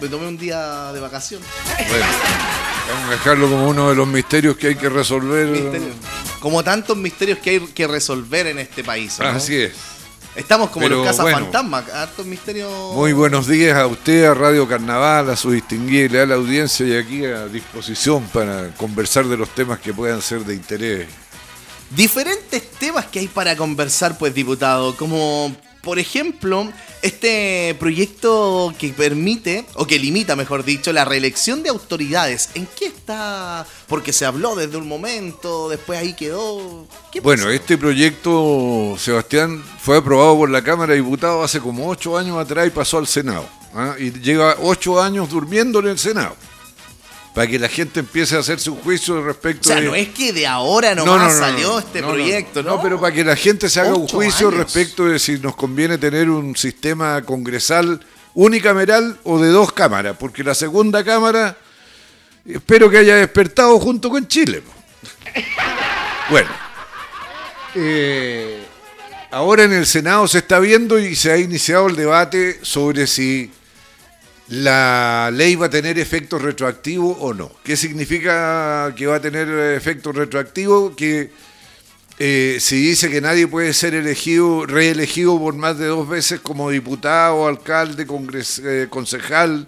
Me tomé un día de vacación. Bueno, vamos a dejarlo como uno de los misterios que hay que resolver. Misterio. Como tantos misterios que hay que resolver en este país. ¿no? Así es. Estamos como Pero los casas bueno. fantasmas, hartos misterios. Muy buenos días a usted, a Radio Carnaval, a su distinguida y leal audiencia y aquí a disposición para conversar de los temas que puedan ser de interés. Diferentes temas que hay para conversar, pues, diputado. Como, por ejemplo, este proyecto que permite, o que limita, mejor dicho, la reelección de autoridades. ¿En qué está? Porque se habló desde un momento, después ahí quedó. ¿Qué Bueno, este proyecto, Sebastián, fue aprobado por la Cámara de Diputados hace como ocho años atrás y pasó al Senado. ¿ah? Y lleva ocho años durmiendo en el Senado. Para que la gente empiece a hacerse un juicio O respecto sea, de... no es que de ahora nomás salió este no, no, proyecto, ¿no? No, pero para que la gente se haga un juicio años. respecto de si nos conviene tener un sistema congresal unicameral o de dos cámaras, porque la segunda cámara espero que haya despertado junto con Chile. Bueno, eh, ahora en el Senado se está viendo y se ha iniciado el debate sobre si la ley va a tener efecto retroactivo o no. ¿Qué significa que va a tener efecto retroactivo? Que eh, si dice que nadie puede ser elegido, reelegido por más de dos veces como diputado, alcalde, congres- eh, concejal,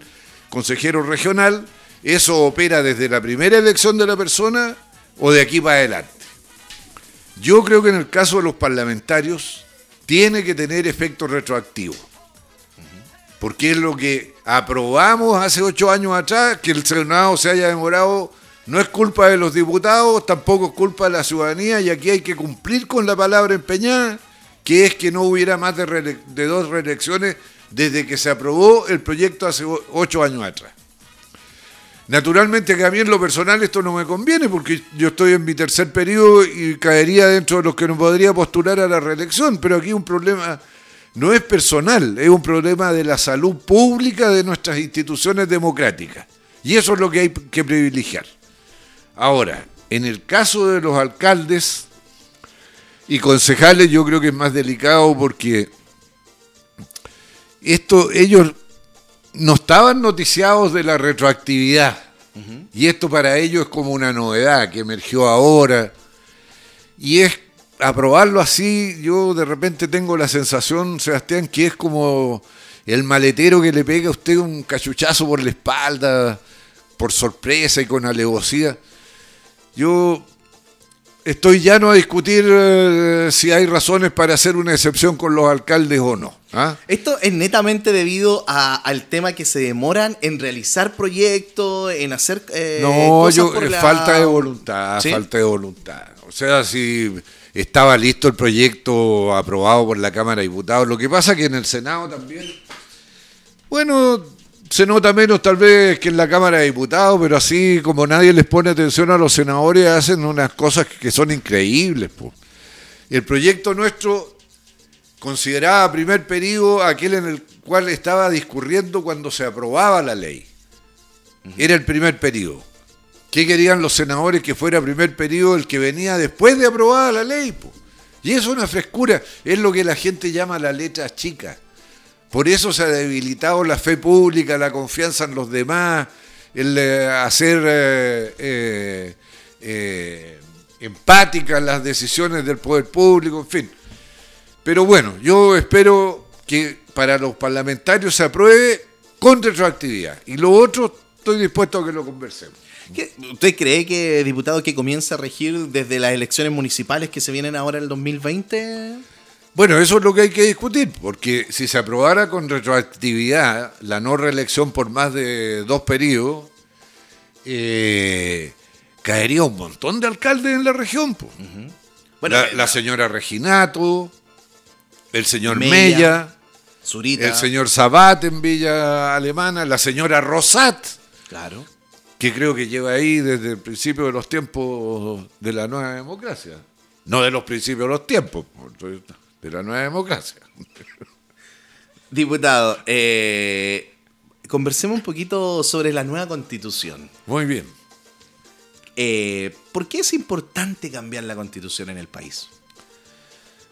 consejero regional, eso opera desde la primera elección de la persona o de aquí para adelante. Yo creo que en el caso de los parlamentarios tiene que tener efecto retroactivo porque es lo que aprobamos hace ocho años atrás, que el Senado se haya demorado, no es culpa de los diputados, tampoco es culpa de la ciudadanía, y aquí hay que cumplir con la palabra empeñada, que es que no hubiera más de, dos reelecciones desde que se aprobó el proyecto hace ocho años atrás. Naturalmente que a mí en lo personal esto no me conviene porque yo estoy en mi tercer periodo y caería dentro de los que no podría postular a la reelección, pero aquí un problema no es personal, es un problema de la salud pública de nuestras instituciones democráticas. Y eso es lo que hay que privilegiar. Ahora, en el caso de los alcaldes y concejales yo creo que es más delicado porque esto ellos no estaban noticiados de la retroactividad. Y esto para ellos es como una novedad que emergió ahora. Y es aprobarlo así, yo de repente tengo la sensación, Sebastián, que es como el maletero que le pega a usted un cachuchazo por la espalda, por sorpresa y con alevosía. Yo estoy llano a discutir eh, si hay razones para hacer una excepción con los alcaldes o no. ¿ah? Esto es netamente debido a- al tema que se demoran en realizar proyectos, en hacer eh, No, cosas yo, por es la- falta de voluntad, ¿Sí? falta de voluntad. O sea, si estaba listo el proyecto aprobado por la Cámara de Diputados, lo que pasa que en el Senado también, bueno, se nota menos tal vez que en la Cámara de Diputados, pero así como nadie les pone atención a los senadores, hacen unas cosas que son increíbles. po. El proyecto nuestro consideraba primer periodo aquel en el cual estaba discurriendo cuando se aprobaba la ley. Era el primer periodo. ¿Qué querían los senadores que fuera primer periodo el que venía después de aprobada la ley? po? Y es una frescura, es lo que la gente llama la letra chica. Por eso se ha debilitado la fe pública, la confianza en los demás, el eh, hacer eh, eh, empáticas las decisiones del poder público, en fin. Pero bueno, yo espero que para los parlamentarios se apruebe con retroactividad. Y lo otro, estoy dispuesto a que lo conversemos. ¿Qué- ¿Usted cree que, diputado, que comienza a regir desde las elecciones municipales que se vienen ahora en el 2020? Bueno, eso es lo que hay que discutir, porque si se aprobara con retroactividad la no reelección por más de dos periodos, eh, caería un montón de alcaldes en la región. po. Bueno, la, eh, la señora Reginato, el señor Mella, Mella, Zurita. el señor Sabat en Villa Alemana, la señora Rosat, Claro. Que creo que lleva ahí desde el principio de los tiempos de la nueva democracia. No de los principios de los tiempos, de la nueva democracia. Diputado, eh, conversemos un poquito sobre la nueva constitución. Muy bien. Eh, ¿Por qué es importante cambiar la constitución en el país?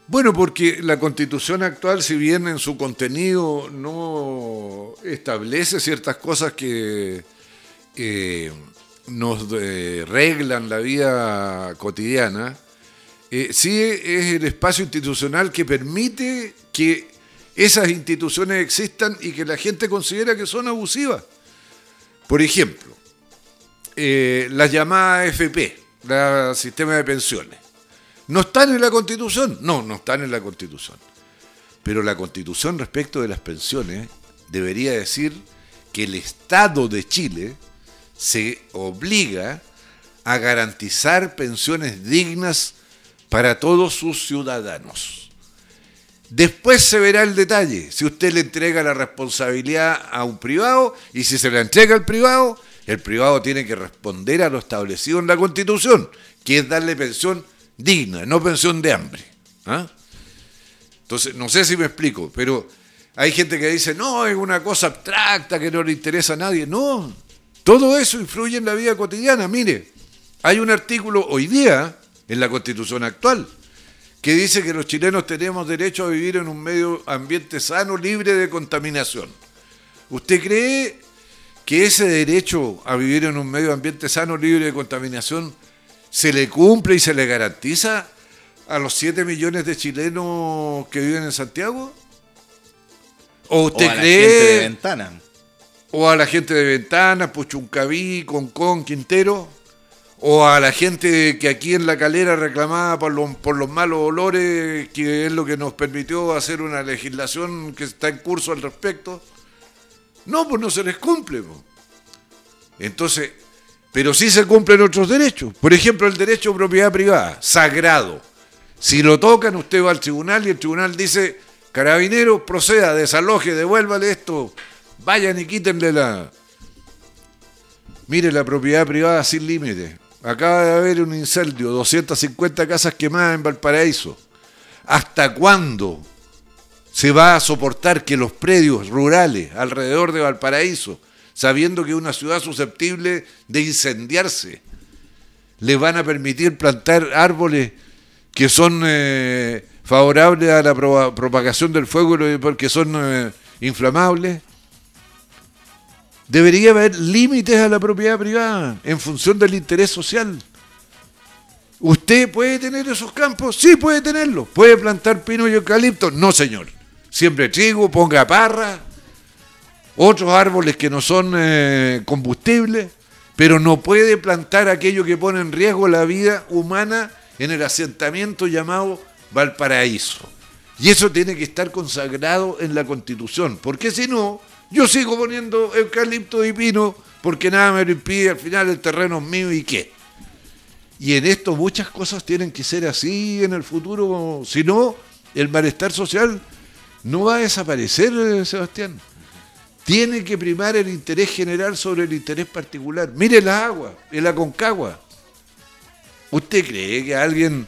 Bueno, porque la constitución actual, si bien en su contenido no establece ciertas cosas que eh, nos eh, reglan la vida cotidiana, eh, sí es el espacio institucional que permite que esas instituciones existan y que la gente considera que son abusivas. Por ejemplo, las llamadas FP, el sistema de pensiones. ¿No están en la Constitución? No, no están en la Constitución. Pero la Constitución respecto de las pensiones debería decir que el Estado de Chile se obliga a garantizar pensiones dignas para todos sus ciudadanos. Después se verá el detalle, si usted le entrega la responsabilidad a un privado y si se la entrega al privado, el privado tiene que responder a lo establecido en la Constitución, que es darle pensión digna, no pensión de hambre. ¿ah? Entonces, no sé si me explico, pero hay gente que dice, no, es una cosa abstracta que no le interesa a nadie. No, todo eso influye en la vida cotidiana. Mire, hay un artículo hoy día en la constitución actual que dice que los chilenos tenemos derecho a vivir en un medio ambiente sano, libre de contaminación. ¿Usted cree que ese derecho a vivir en un medio ambiente sano, libre de contaminación, se le cumple y se le garantiza a los 7 millones de chilenos que viven en Santiago? ¿O usted o a cree... La gente de Ventana. O a la gente de Ventana, Puchuncaví, Concón, Quintero. O a la gente que aquí en la calera reclamaba por los, malos olores, que es lo que nos permitió hacer una legislación que está en curso al respecto. No, pues no se les cumple. Entonces, pero sí se cumplen otros derechos. Por ejemplo, el derecho a propiedad privada, sagrado. Si lo tocan, usted va al tribunal y el tribunal dice, carabinero, proceda, desaloje, devuélvale esto, vayan y quítenle la... Mire la propiedad privada sin límite. Acaba de haber un incendio, 250 casas quemadas en Valparaíso. ¿Hasta cuándo se va a soportar que los predios rurales alrededor de Valparaíso sabiendo que es una ciudad susceptible de incendiarse. Le van a permitir plantar árboles que son eh, favorables a la propagación del fuego porque son eh, inflamables. Debería haber límites a la propiedad privada en función del interés social. ¿Usted puede tener esos campos? Sí, puede tenerlos. ¿Puede plantar pino y eucalipto? No, señor. Siempre trigo, ponga parra, otros árboles que no son eh, combustibles, pero no puede plantar aquello que pone en riesgo la vida humana en el asentamiento llamado Valparaíso. Y eso tiene que estar consagrado en la Constitución, porque si no, yo sigo poniendo eucalipto y pino porque nada me lo impide, al final el terreno es mío y qué. Y en esto muchas cosas tienen que ser así en el futuro, si no, el malestar social no va a desaparecer, Sebastián. Tiene que primar el interés general sobre el interés particular. Mire la agua, el Aconcagua. ¿Usted cree que alguien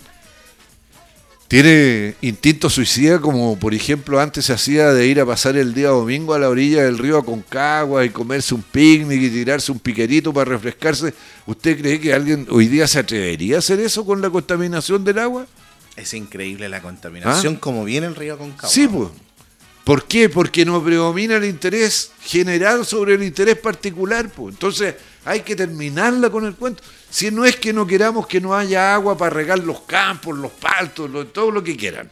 tiene instinto suicida como por ejemplo antes se hacía de ir a pasar el día domingo a la orilla del río Aconcagua y comerse un picnic y tirarse un piquerito para refrescarse? ¿Usted cree que alguien hoy día se atrevería a hacer eso con la contaminación del agua? Es increíble la contaminación ¿Ah? como viene el río Aconcagua. Sí, pues. ¿Por qué? Porque no predomina el interés general sobre el interés particular. Pues. Entonces hay que terminarla con el cuento. Si no es que no queramos que no haya agua para regar los campos, los paltos, todo lo que quieran.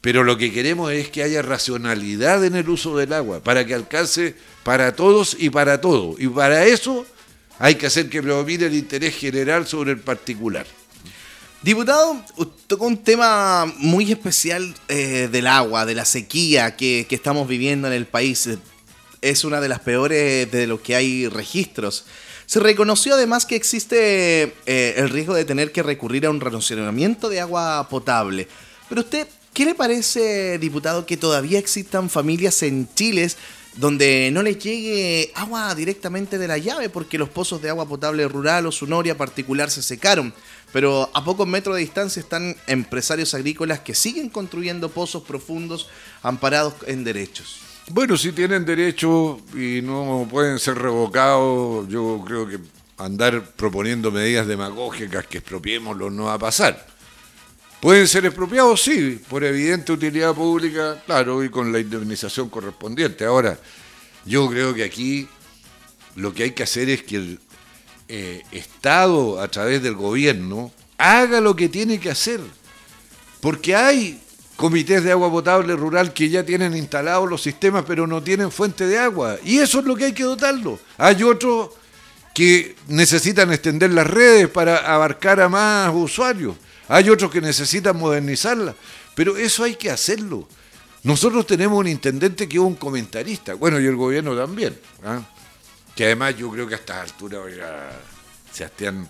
Pero lo que queremos es que haya racionalidad en el uso del agua, para que alcance para todos y para todo. Y para eso hay que hacer que predomine el interés general sobre el particular. Diputado, tocó un tema muy especial eh, del agua, de la sequía que, que, estamos viviendo en el país. Es una de las peores de lo que hay registros. Se reconoció además que existe eh, el riesgo de tener que recurrir a un relacionamiento de agua potable. Pero usted, ¿qué le parece, diputado, que todavía existan familias en Chile donde no les llegue agua directamente de la llave porque los pozos de agua potable rural o su noria particular se secaron? Pero a pocos metros de distancia están empresarios agrícolas que siguen construyendo pozos profundos amparados en derechos. Bueno, si tienen derecho y no pueden ser revocados, yo creo que andar proponiendo medidas demagógicas que expropiémoslo no va a pasar. ¿Pueden ser expropiados? Sí, por evidente utilidad pública, claro, y con la indemnización correspondiente. Ahora, yo creo que aquí lo que hay que hacer es que el eh, Estado, a través del gobierno, haga lo que tiene que hacer. Porque hay comités de agua potable rural que ya tienen instalados los sistemas, pero no tienen fuente de agua. Y eso es lo que hay que dotarlo. Hay otros que necesitan extender las redes para abarcar a más usuarios. Hay otros que necesitan modernizarla. Pero eso hay que hacerlo. Nosotros tenemos un intendente que es un comentarista. Bueno, y el gobierno también. ¿ah? Que además yo creo que a estas alturas, oiga, Sebastián,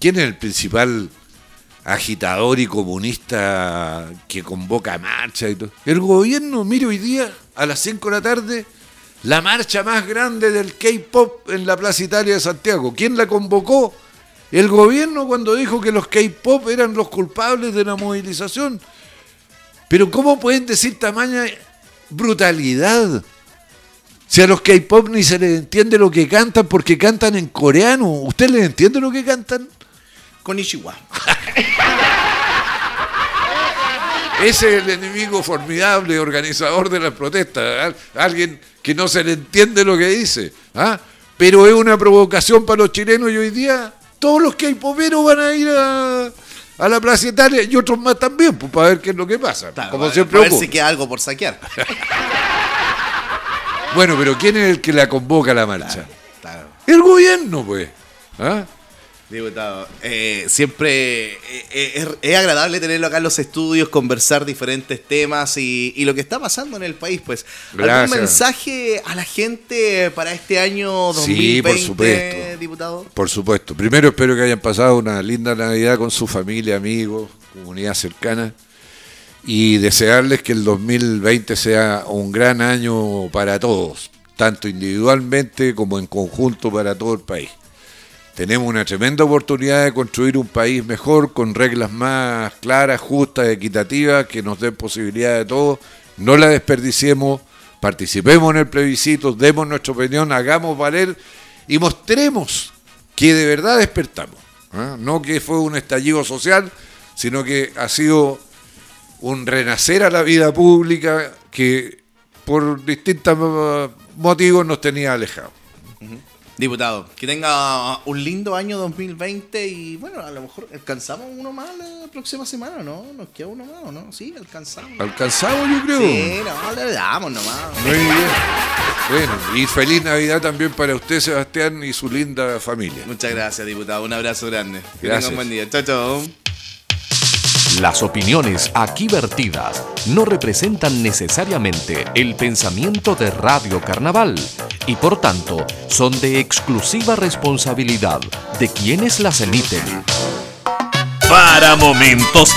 ¿quién es el principal agitador y comunista que convoca marcha y todo? El gobierno, mire hoy día, a las 5 de la tarde, la marcha más grande del K-pop en la Plaza Italia de Santiago. ¿Quién la convocó? El gobierno cuando dijo que los K-pop eran los culpables de la movilización. Pero ¿cómo pueden decir tamaña brutalidad? Si a los K-pop ni se les entiende lo que cantan porque cantan en coreano. ¿Usted les entiende lo que cantan? Ese es el enemigo formidable, organizador de las protestas. Alguien que no se le entiende lo que dice. ¿ah? Pero es una provocación para los chilenos y hoy día todos los que hay poperos van a ir a, a la Plaza Italia y otros más también, pues, para ver qué es lo que pasa. Claro, como para- siempre para ver si queda algo por saquear. Bueno, pero ¿quién es el que la convoca a la marcha? Claro. El gobierno, pues. ¿Ah? Diputado, eh, siempre eh, eh, es, es agradable tenerlo acá en los estudios, conversar diferentes temas y, y lo que está pasando en el país, pues. ¿Algún Gracias. mensaje a la gente para este año 2020, Sí, por supuesto. diputado? Por supuesto. Primero espero que hayan pasado una linda Navidad con su familia, amigos, comunidad cercana. Y desearles que el 2020 sea un gran año para todos, tanto individualmente como en conjunto para todo el país. Tenemos una tremenda oportunidad de construir un país mejor, con reglas más claras, justas, equitativas, que nos den posibilidad de todo. No la desperdiciemos, participemos en el plebiscito, demos nuestra opinión, hagamos valer y mostremos que de verdad despertamos. ¿ah? No que fue un estallido social, sino que ha sido un renacer a la vida pública que por distintos motivos nos tenía alejados. Diputado, que tenga un lindo año 2020 y bueno, a lo mejor alcanzamos uno más la próxima semana, ¿no? Nos queda uno más, ¿o ¿no? Sí, alcanzamos. Alcanzado, yo creo. Sí, no, le damos nomás. Muy bien. Bueno, y feliz Navidad también para usted, Sebastián, y su linda familia. Muchas gracias, diputado. Un abrazo grande. Que Gracias. tenga un buen día. Chao, chao. Las opiniones aquí vertidas no representan necesariamente el pensamiento de Radio Carnaval y por tanto son de exclusiva responsabilidad de quienes las emiten. Para momentos